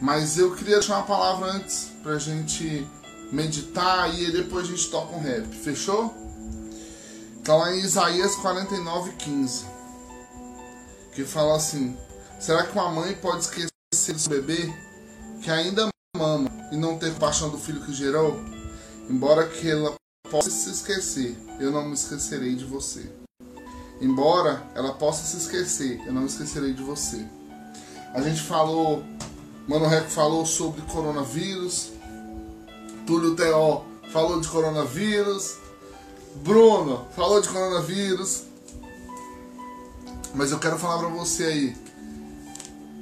Mas eu queria deixar uma palavra antes pra gente meditar e depois a gente toca um rap. Fechou? Tá lá em Isaías 49, 15. Que fala assim: Será que uma mãe pode esquecer do seu bebê que ainda mama e não ter paixão do filho que gerou? Embora que ela possa se esquecer, eu não me esquecerei de você. Embora ela possa se esquecer, eu não me esquecerei de você. A gente falou, Mano Reco falou sobre coronavírus, Túlio Teó falou de coronavírus, Bruno falou de coronavírus. Mas eu quero falar pra você aí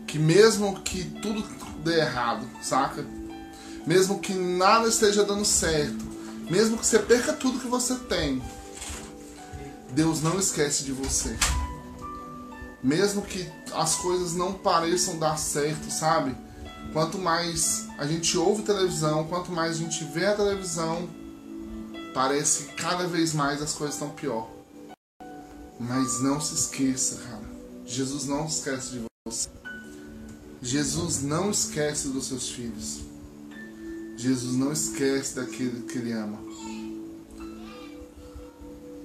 que mesmo que tudo dê errado, saca? Mesmo que nada esteja dando certo, mesmo que você perca tudo que você tem, Deus não esquece de você. Mesmo que as coisas não pareçam dar certo, sabe? Quanto mais a gente ouve televisão, quanto mais a gente vê a televisão, parece que cada vez mais as coisas estão pior. Mas não se esqueça, cara. Jesus não esquece de você. Jesus não esquece dos seus filhos. Jesus não esquece daquele que ele ama.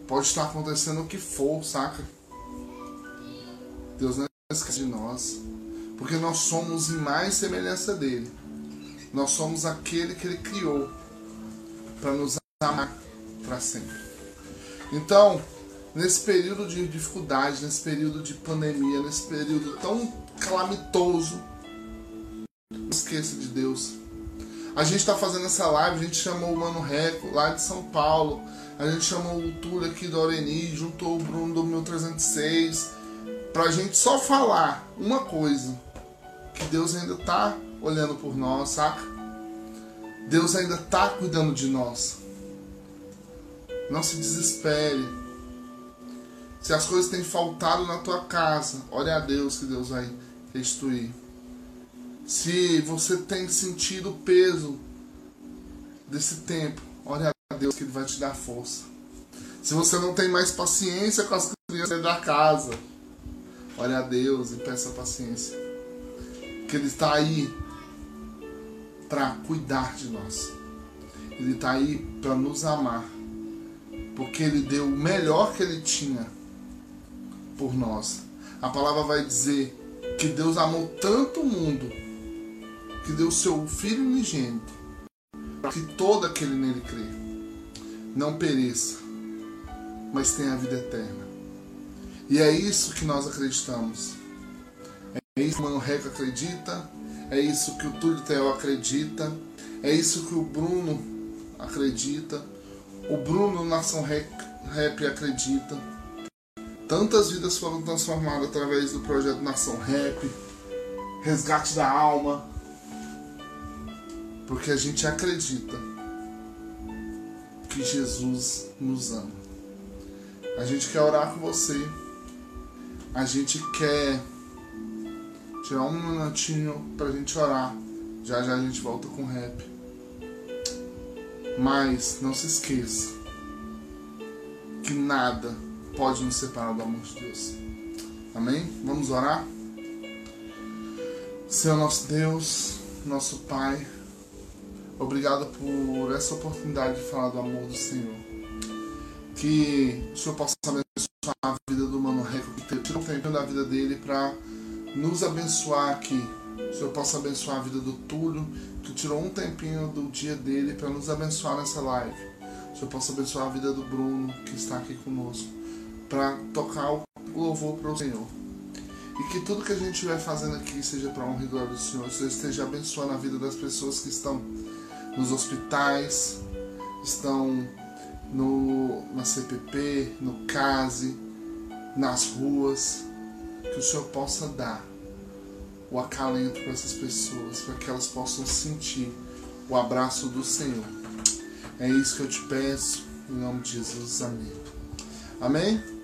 Pode estar acontecendo o que for, saca? Deus não esquece de nós. Porque nós somos em mais semelhança dele. Nós somos aquele que ele criou para nos amar para sempre. Então, nesse período de dificuldade, nesse período de pandemia, nesse período tão calamitoso, não esqueça de Deus. A gente está fazendo essa live, a gente chamou o Mano Reco lá de São Paulo, a gente chamou o Túlio aqui do Oreni, juntou o Bruno do 1306, pra gente só falar uma coisa: que Deus ainda tá olhando por nós, saca? Deus ainda tá cuidando de nós. Não se desespere. Se as coisas têm faltado na tua casa, ore a Deus que Deus vai restituir. Se você tem sentido o peso desse tempo, ore a Deus que Ele vai te dar força. Se você não tem mais paciência com as crianças da casa, ore a Deus e peça paciência. Que Ele está aí para cuidar de nós. Ele está aí para nos amar. Porque Ele deu o melhor que Ele tinha por nós. A palavra vai dizer que Deus amou tanto o mundo que deu o seu Filho unigênito para que todo aquele nele crê não pereça, mas tenha a vida eterna. E é isso que nós acreditamos. É isso que o Mano Reco acredita, é isso que o Túlio Theo acredita, é isso que o Bruno acredita, o Bruno Nação Rap acredita. Tantas vidas foram transformadas através do projeto Nação Rap, Resgate da Alma, porque a gente acredita que Jesus nos ama. A gente quer orar com você. A gente quer tirar um minutinho pra gente orar. Já já a gente volta com rap. Mas não se esqueça que nada pode nos separar do amor de Deus. Amém? Vamos orar? Senhor nosso Deus, nosso Pai, Obrigado por essa oportunidade de falar do amor do Senhor. Que o Senhor possa abençoar a vida do Mano Reco, que tirou um tempinho da vida dele para nos abençoar aqui. O Senhor possa abençoar a vida do Túlio, que tirou um tempinho do dia dele para nos abençoar nessa live. O Senhor possa abençoar a vida do Bruno, que está aqui conosco, para tocar o louvor para o Senhor. E que tudo que a gente estiver fazendo aqui seja para honra e glória do Senhor. O Senhor esteja abençoando a vida das pessoas que estão nos hospitais, estão no, na CPP, no CASE, nas ruas, que o Senhor possa dar o acalento para essas pessoas, para que elas possam sentir o abraço do Senhor. É isso que eu te peço, em nome de Jesus, amém. Amém?